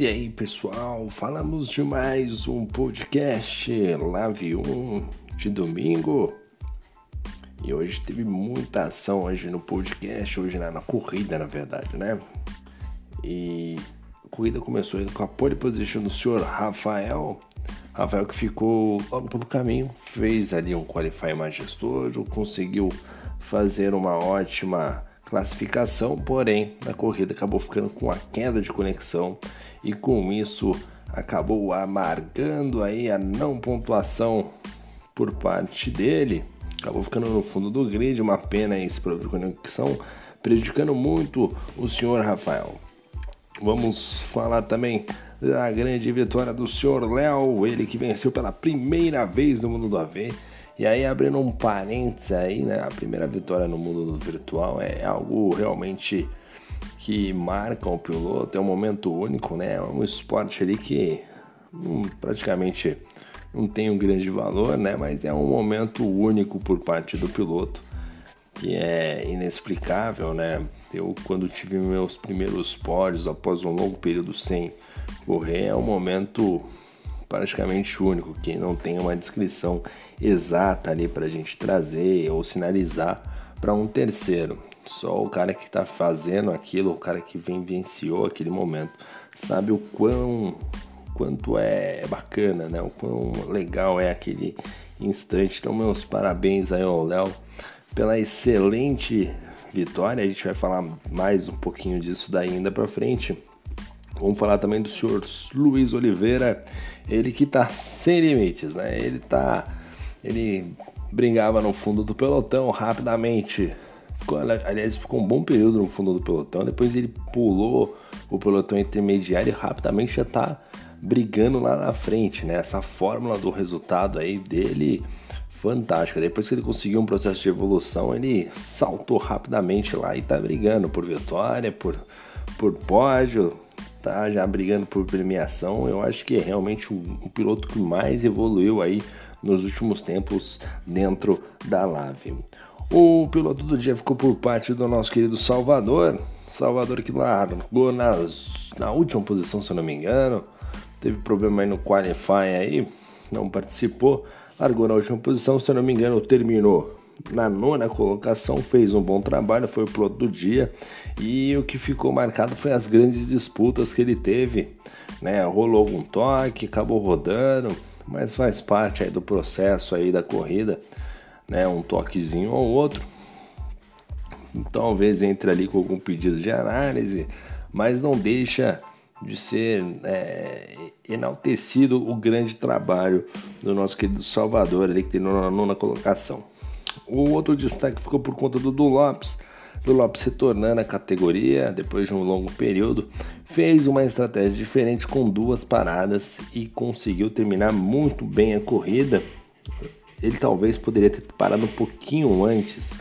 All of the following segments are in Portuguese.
E aí, pessoal, falamos de mais um podcast Live 1 de domingo. E hoje teve muita ação hoje no podcast, hoje na, na corrida, na verdade, né? E a corrida começou com a pole position do senhor Rafael. Rafael que ficou logo pelo caminho, fez ali um qualify majestoso, conseguiu fazer uma ótima classificação, porém na corrida acabou ficando com a queda de conexão e com isso acabou amargando aí a não pontuação por parte dele. Acabou ficando no fundo do grid, uma pena esse problema de conexão, prejudicando muito o senhor Rafael. Vamos falar também da grande vitória do senhor Léo, ele que venceu pela primeira vez no mundo do AV e aí, abrindo um parênteses aí, né? A primeira vitória no mundo virtual é algo realmente que marca o piloto, é um momento único, né? É um esporte ali que hum, praticamente não tem um grande valor, né? Mas é um momento único por parte do piloto que é inexplicável, né? Eu quando tive meus primeiros pódios após um longo período sem correr, é um momento praticamente único, que não tem uma descrição exata ali para a gente trazer ou sinalizar para um terceiro. Só o cara que está fazendo aquilo, o cara que vivenciou aquele momento, sabe o quão quanto é bacana, né? O quão legal é aquele instante. Então, meus parabéns aí ao Léo pela excelente vitória. A gente vai falar mais um pouquinho disso daí ainda para frente. Vamos falar também do senhor Luiz Oliveira, ele que tá sem limites, né? Ele tá. Ele brincava no fundo do pelotão rapidamente. Ficou, aliás, ficou um bom período no fundo do pelotão. Depois ele pulou o pelotão intermediário e rapidamente já tá brigando lá na frente, né? Essa fórmula do resultado aí dele fantástica. Depois que ele conseguiu um processo de evolução, ele saltou rapidamente lá e tá brigando por vitória, por, por pódio, tá já brigando por premiação. Eu acho que é realmente o, o piloto que mais evoluiu aí nos últimos tempos dentro da Lave. O piloto do dia ficou por parte do nosso querido Salvador. Salvador que largou nas, na última posição, se eu não me engano. Teve problema aí no Qualify aí, não participou. Largou na última posição, se eu não me engano, terminou na nona colocação, fez um bom trabalho, foi o piloto do dia e o que ficou marcado foi as grandes disputas que ele teve, né? Rolou algum toque, acabou rodando, mas faz parte aí do processo aí da corrida, né? Um toquezinho ou outro. Talvez entre ali com algum pedido de análise, mas não deixa de ser é, enaltecido o grande trabalho do nosso querido Salvador ali que tem na nona colocação. O outro destaque ficou por conta do, do Lopes. Do Lopes retornando à categoria depois de um longo período, fez uma estratégia diferente com duas paradas e conseguiu terminar muito bem a corrida. Ele talvez poderia ter parado um pouquinho antes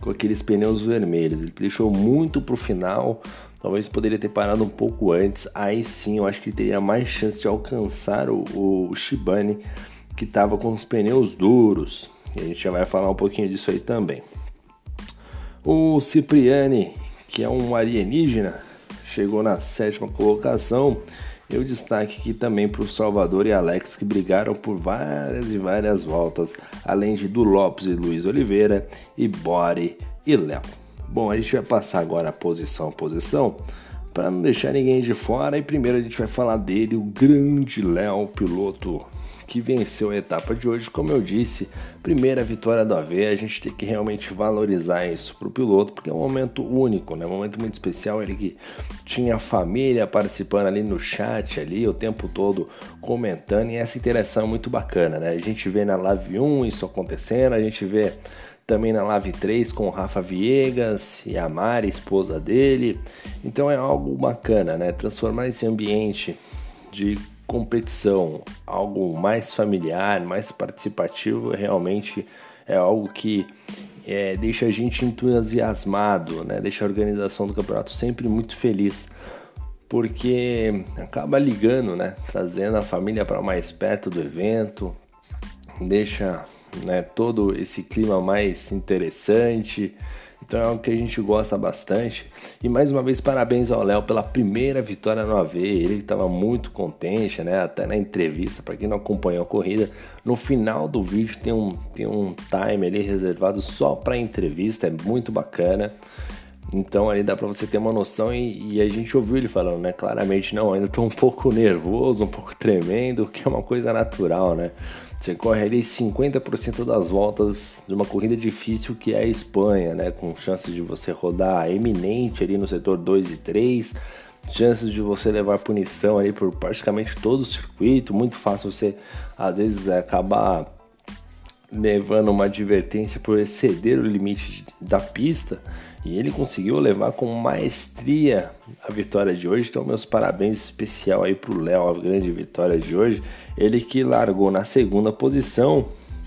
com aqueles pneus vermelhos. Ele deixou muito para o final, talvez poderia ter parado um pouco antes. Aí sim, eu acho que teria mais chance de alcançar o, o Shibane que estava com os pneus duros. E a gente já vai falar um pouquinho disso aí também. O Cipriani, que é um alienígena, chegou na sétima colocação. Eu destaque aqui também para o Salvador e Alex, que brigaram por várias e várias voltas, além de do Lopes e Luiz Oliveira, e Bore e Léo. Bom, a gente vai passar agora posição a posição, para não deixar ninguém de fora, e primeiro a gente vai falar dele, o grande Léo, piloto que venceu a etapa de hoje. Como eu disse, primeira vitória do AV, a gente tem que realmente valorizar isso para o piloto, porque é um momento único, né? um momento muito especial. Ele que tinha a família participando ali no chat, ali o tempo todo comentando, e essa interação é muito bacana. Né? A gente vê na Live 1 isso acontecendo, a gente vê também na Live 3 com o Rafa Viegas e a Mari, esposa dele. Então é algo bacana, né? Transformar esse ambiente de competição, algo mais familiar, mais participativo, realmente é algo que é, deixa a gente entusiasmado, né? deixa a organização do campeonato sempre muito feliz, porque acaba ligando, né? trazendo a família para mais perto do evento, deixa né, todo esse clima mais interessante. Então é algo que a gente gosta bastante. E mais uma vez, parabéns ao Léo pela primeira vitória no AV. Ele estava muito contente, né? Até na entrevista, para quem não acompanhou a corrida, no final do vídeo tem um, tem um time ali reservado só para entrevista, é muito bacana. Então ali dá para você ter uma noção e, e, a gente ouviu ele falando, né? Claramente, não, ainda tô um pouco nervoso, um pouco tremendo, que é uma coisa natural, né? Você corre ali 50% das voltas de uma corrida difícil que é a Espanha, né? Com chances de você rodar eminente ali no setor 2 e 3, chances de você levar punição ali por praticamente todo o circuito, muito fácil você às vezes acabar levando uma advertência por exceder o limite da pista. E ele conseguiu levar com maestria a vitória de hoje. Então, meus parabéns especial aí pro Léo, a grande vitória de hoje. Ele que largou na segunda posição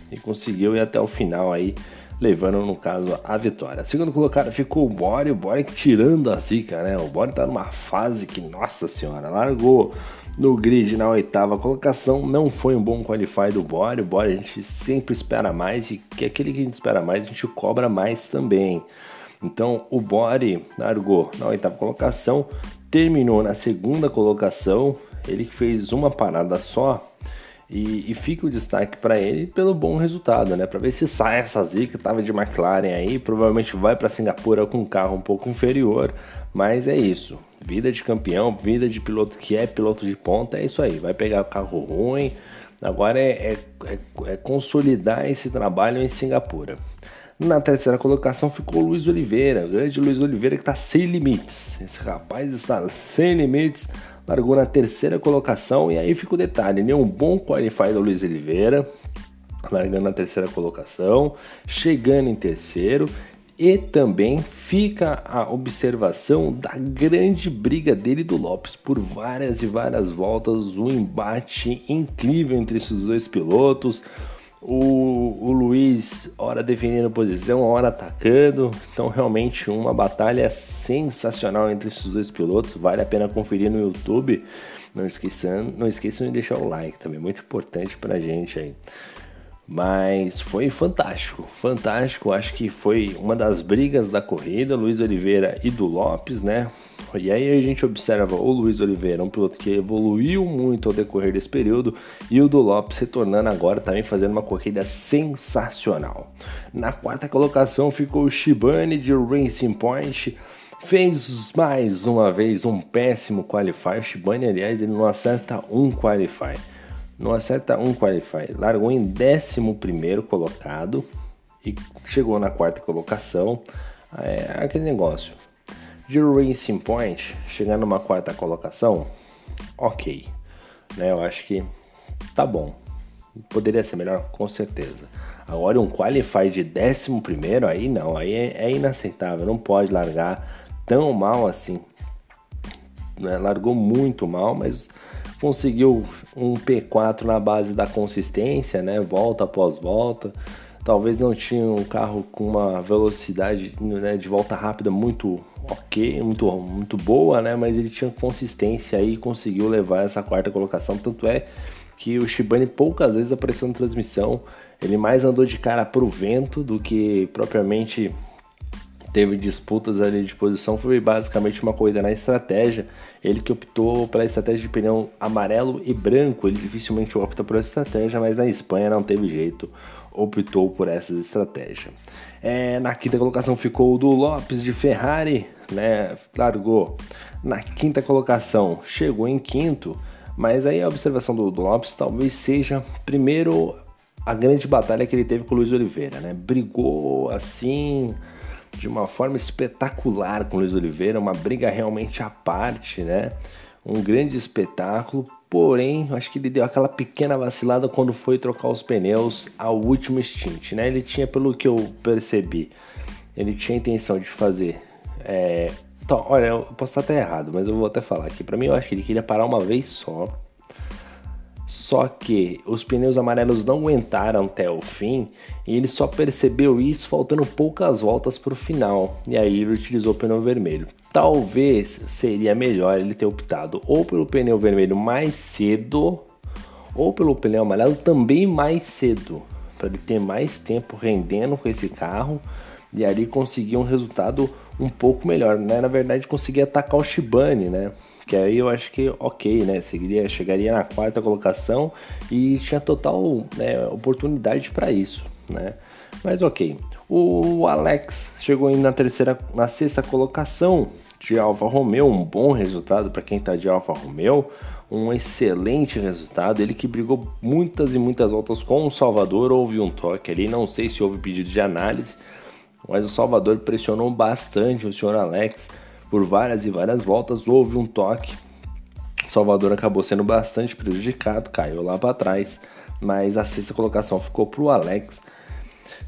e conseguiu ir até o final aí, levando no caso a vitória. Segundo colocado ficou o Bore, o Bore tirando a zica, né? O Bore tá numa fase que, nossa senhora, largou no grid na oitava colocação. Não foi um bom qualify do Bore. O Bore a gente sempre espera mais e que aquele que a gente espera mais a gente cobra mais também. Então o Bore largou na oitava colocação, terminou na segunda colocação, ele fez uma parada só. E, e fica o destaque para ele pelo bom resultado, né? Para ver se sai essa zica. Tava de McLaren aí, provavelmente vai para Singapura com um carro um pouco inferior, mas é isso. Vida de campeão, vida de piloto que é piloto de ponta, é isso aí. Vai pegar o carro ruim. Agora é, é, é, é consolidar esse trabalho em Singapura. Na terceira colocação ficou o Luiz Oliveira, o grande Luiz Oliveira que está sem limites. Esse rapaz está sem limites, largou na terceira colocação e aí fica o detalhe, né? Um bom qualify do Luiz Oliveira, largando na terceira colocação, chegando em terceiro e também fica a observação da grande briga dele do Lopes por várias e várias voltas, um embate incrível entre esses dois pilotos. O, o Luiz, hora definindo posição, hora atacando. Então, realmente, uma batalha sensacional entre esses dois pilotos. Vale a pena conferir no YouTube. Não esqueçam, não esqueçam de deixar o like também, muito importante pra gente aí. Mas foi fantástico, fantástico. Acho que foi uma das brigas da corrida, Luiz Oliveira e do Lopes, né? E aí a gente observa o Luiz Oliveira, um piloto que evoluiu muito ao decorrer desse período, e o do Lopes retornando agora também fazendo uma corrida sensacional. Na quarta colocação ficou o Shibane de Racing Point. Fez mais uma vez um péssimo qualify. O Shibane, aliás, ele não acerta um qualify não acerta um qualify, largou em 11 colocado e chegou na quarta colocação. É aquele negócio de Racing Point chegar numa quarta colocação, ok, né? Eu acho que tá bom. Poderia ser melhor, com certeza. Agora um qualify de 11 aí não, aí é, é inaceitável, não pode largar tão mal assim. Né? Largou muito mal, mas conseguiu um P4 na base da consistência, né? Volta após volta. Talvez não tinha um carro com uma velocidade né, de volta rápida muito ok, muito, muito boa, né? Mas ele tinha consistência aí e conseguiu levar essa quarta colocação. Tanto é que o Shibane poucas vezes apareceu na transmissão. Ele mais andou de cara pro vento do que propriamente teve disputas ali de posição. Foi basicamente uma corrida na estratégia. Ele que optou pela estratégia de pneu amarelo e branco, ele dificilmente opta por essa estratégia, mas na Espanha não teve jeito, optou por essa estratégia. É, na quinta colocação ficou o do Lopes de Ferrari, né? Largou na quinta colocação, chegou em quinto, mas aí a observação do, do Lopes talvez seja primeiro a grande batalha que ele teve com o Luiz Oliveira, né? Brigou assim de uma forma espetacular com Luiz Oliveira, uma briga realmente à parte, né? Um grande espetáculo, porém, acho que ele deu aquela pequena vacilada quando foi trocar os pneus ao último stint, né? Ele tinha, pelo que eu percebi, ele tinha a intenção de fazer. É... Então, olha, eu posso estar até errado, mas eu vou até falar aqui. Para mim, eu acho que ele queria parar uma vez só só que os pneus amarelos não aguentaram até o fim e ele só percebeu isso faltando poucas voltas para o final. E aí ele utilizou o pneu vermelho. Talvez seria melhor ele ter optado ou pelo pneu vermelho mais cedo ou pelo pneu amarelo também mais cedo, para ele ter mais tempo rendendo com esse carro e ali conseguir um resultado um pouco melhor, né? Na verdade, conseguir atacar o Shibane, né? Que aí eu acho que ok, né? Seguiria, chegaria na quarta colocação e tinha total né, oportunidade para isso, né? Mas ok. O Alex chegou na terceira, na sexta colocação de Alfa Romeo, um bom resultado para quem está de Alfa Romeo, um excelente resultado. Ele que brigou muitas e muitas voltas com o Salvador, houve um toque ali, não sei se houve pedido de análise, mas o Salvador pressionou bastante o senhor Alex por várias e várias voltas, houve um toque. Salvador acabou sendo bastante prejudicado, caiu lá para trás, mas a sexta colocação ficou para o Alex,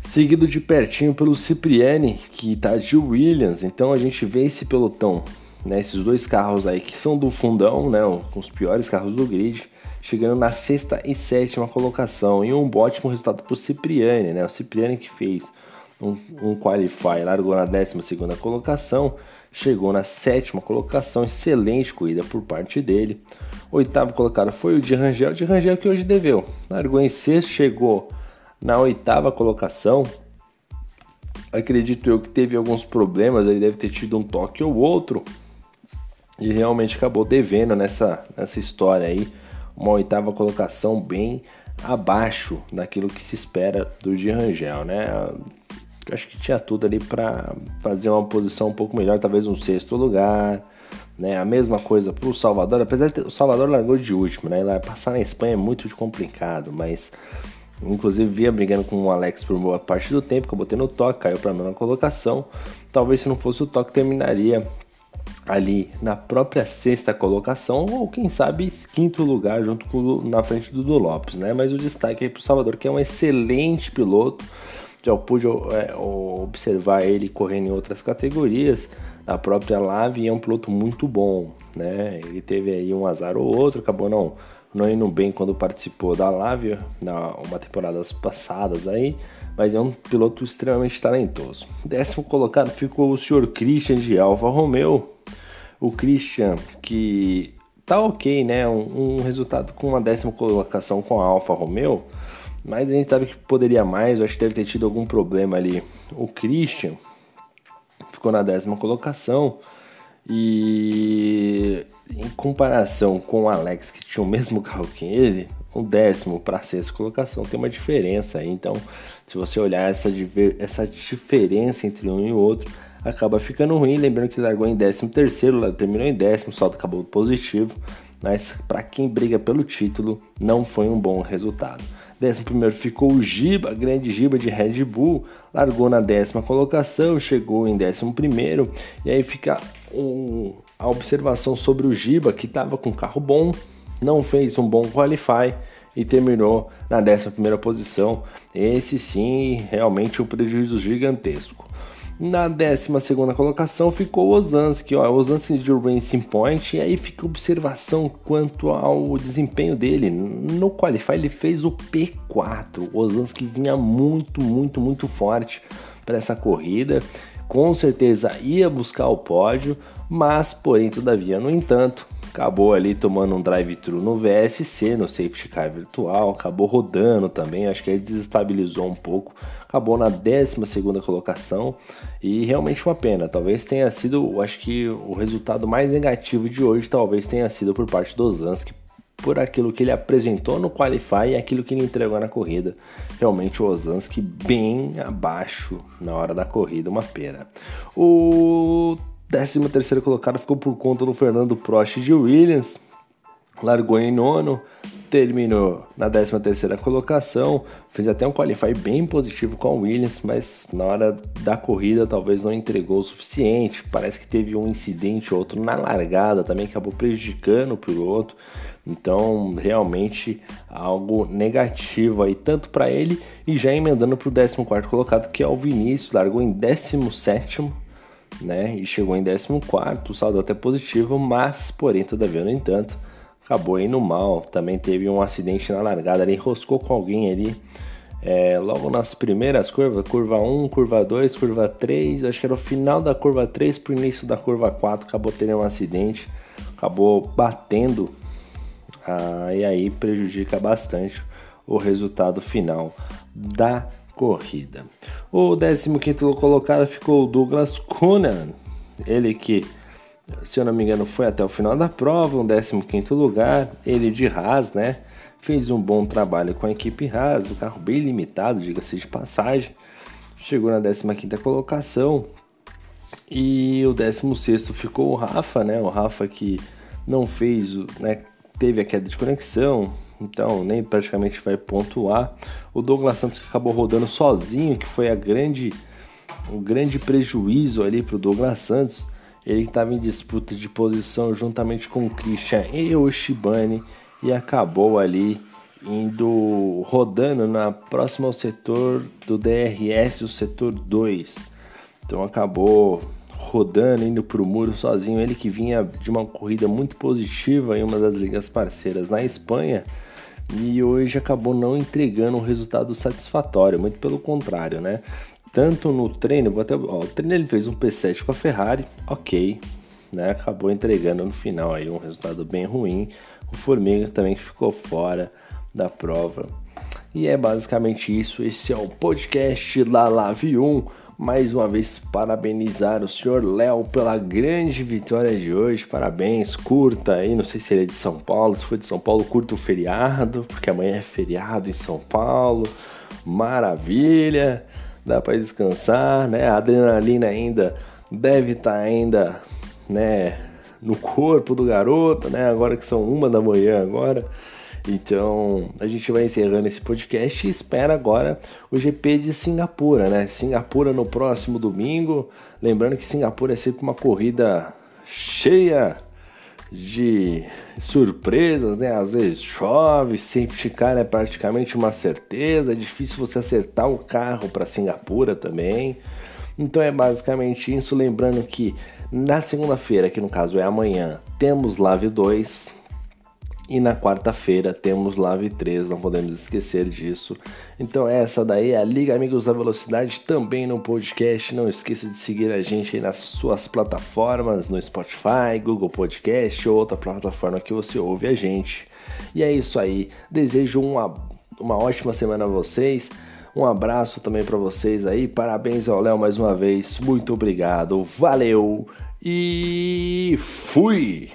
seguido de pertinho pelo Cipriani, que está de Williams. Então a gente vê esse pelotão, né, esses dois carros aí que são do fundão, né, com os piores carros do grid, chegando na sexta e sétima colocação e um ótimo resultado para o Cipriani, né, o Cipriani que fez um, um qualify, largou na 12 colocação, chegou na sétima colocação, excelente corrida por parte dele. Oitavo colocado foi o de Rangel, de Rangel que hoje deveu, largou em sexto, chegou na oitava colocação. Acredito eu que teve alguns problemas, ele deve ter tido um toque ou outro e realmente acabou devendo nessa, nessa história aí. Uma oitava colocação bem abaixo daquilo que se espera do de Rangel, né? Acho que tinha tudo ali para fazer uma posição um pouco melhor, talvez um sexto lugar, né? A mesma coisa para o Salvador, apesar de o Salvador largou de último, né? Lá passar na Espanha é muito complicado, mas inclusive via brigando com o Alex por boa parte do tempo, que eu botei no toque, caiu para a nona colocação. Talvez se não fosse o toque terminaria ali na própria sexta colocação ou quem sabe quinto lugar junto com na frente do, do Lopes, né? Mas o destaque aí para o Salvador que é um excelente piloto já pude é, observar ele correndo em outras categorias, a própria Lave é um piloto muito bom, né? Ele teve aí um azar ou outro, acabou não, não indo bem quando participou da Lave, na uma temporadas passadas aí, mas é um piloto extremamente talentoso. Décimo colocado ficou o senhor Christian de Alfa Romeo, o Christian que tá ok, né? Um, um resultado com uma décima colocação com a Alfa Romeo mas a gente sabe que poderia mais, eu acho que deve ter tido algum problema ali. O Christian ficou na décima colocação e em comparação com o Alex, que tinha o mesmo carro que ele, o décimo para a sexta colocação tem uma diferença aí. Então, se você olhar essa, essa diferença entre um e o outro, acaba ficando ruim. Lembrando que largou em décimo terceiro, terminou em décimo, salto acabou positivo. Mas para quem briga pelo título, não foi um bom resultado. Décimo primeiro ficou o Giba, grande Giba de Red Bull, largou na décima colocação, chegou em décimo primeiro, e aí fica um, a observação sobre o Giba, que estava com carro bom, não fez um bom qualify e terminou na décima primeira posição. Esse sim, realmente um prejuízo gigantesco. Na 12 colocação ficou Ozanski, ó, Ozanski de Racing Point, e aí fica observação quanto ao desempenho dele. No Qualify ele fez o P4, o vinha muito, muito, muito forte para essa corrida, com certeza ia buscar o pódio, mas porém, todavia, no entanto, acabou ali tomando um drive-thru no VSC, no safety car virtual, acabou rodando também, acho que aí desestabilizou um pouco, acabou na 12 colocação e realmente uma pena. Talvez tenha sido, acho que o resultado mais negativo de hoje talvez tenha sido por parte do Zansky por aquilo que ele apresentou no Qualify e aquilo que ele entregou na corrida. Realmente o Osansky bem abaixo na hora da corrida, uma pena. O 13 terceiro colocado ficou por conta do Fernando Prost de Williams, largou em nono, terminou na 13 terceira colocação, fez até um qualify bem positivo com a Williams, mas na hora da corrida talvez não entregou o suficiente, parece que teve um incidente ou outro na largada também acabou prejudicando o piloto, então realmente algo negativo aí tanto para ele e já emendando para o 14 quarto colocado que é o Vinícius, largou em 17 sétimo né? E chegou em 14, o saldo até positivo, mas, porém, todavia, no entanto, acabou indo mal. Também teve um acidente na largada, ele enroscou com alguém ali. É, logo nas primeiras curvas, curva 1, curva 2, curva 3, acho que era o final da curva 3 para o início da curva 4, acabou tendo um acidente, acabou batendo ah, e aí prejudica bastante o resultado final da corrida. O 15 colocado ficou o Douglas Conan, ele que, se eu não me engano, foi até o final da prova, um 15 lugar, ele de Haas, né? Fez um bom trabalho com a equipe Haas, o carro bem limitado, diga-se de passagem. Chegou na 15 colocação, e o 16 ficou o Rafa, né? O Rafa que não fez, né? Teve a queda de conexão, então nem praticamente vai pontuar. O Douglas Santos que acabou rodando sozinho, que foi a grande, o grande prejuízo ali para o Douglas Santos. Ele estava em disputa de posição juntamente com o Christian e o Shibane e acabou ali indo rodando na próxima ao setor do DRS, o setor 2. Então acabou rodando, indo para o muro sozinho. Ele que vinha de uma corrida muito positiva em uma das ligas parceiras na Espanha e hoje acabou não entregando um resultado satisfatório, muito pelo contrário, né? Tanto no treino, vou até, ó, o treino ele fez um P7 com a Ferrari, ok, né? Acabou entregando no final aí um resultado bem ruim. O Formiga também que ficou fora da prova. E é basicamente isso. Esse é o podcast La Lave 1 mais uma vez parabenizar o senhor Léo pela grande vitória de hoje. Parabéns, curta aí, não sei se ele é de São Paulo, se for de São Paulo, curta o feriado, porque amanhã é feriado em São Paulo. Maravilha, dá para descansar, né? A adrenalina ainda deve estar tá ainda, né, no corpo do garoto, né? Agora que são uma da manhã agora. Então a gente vai encerrando esse podcast e espera agora o GP de Singapura, né? Singapura no próximo domingo. Lembrando que Singapura é sempre uma corrida cheia de surpresas, né? Às vezes chove, safety car é praticamente uma certeza, é difícil você acertar o carro para Singapura também. Então é basicamente isso, lembrando que na segunda-feira, que no caso é amanhã, temos Live 2, e na quarta-feira temos Live 3, não podemos esquecer disso. Então essa daí é a Liga Amigos da Velocidade também no podcast. Não esqueça de seguir a gente aí nas suas plataformas, no Spotify, Google Podcast ou outra plataforma que você ouve a gente. E é isso aí. Desejo uma, uma ótima semana a vocês. Um abraço também para vocês aí. Parabéns ao Léo mais uma vez. Muito obrigado. Valeu e fui!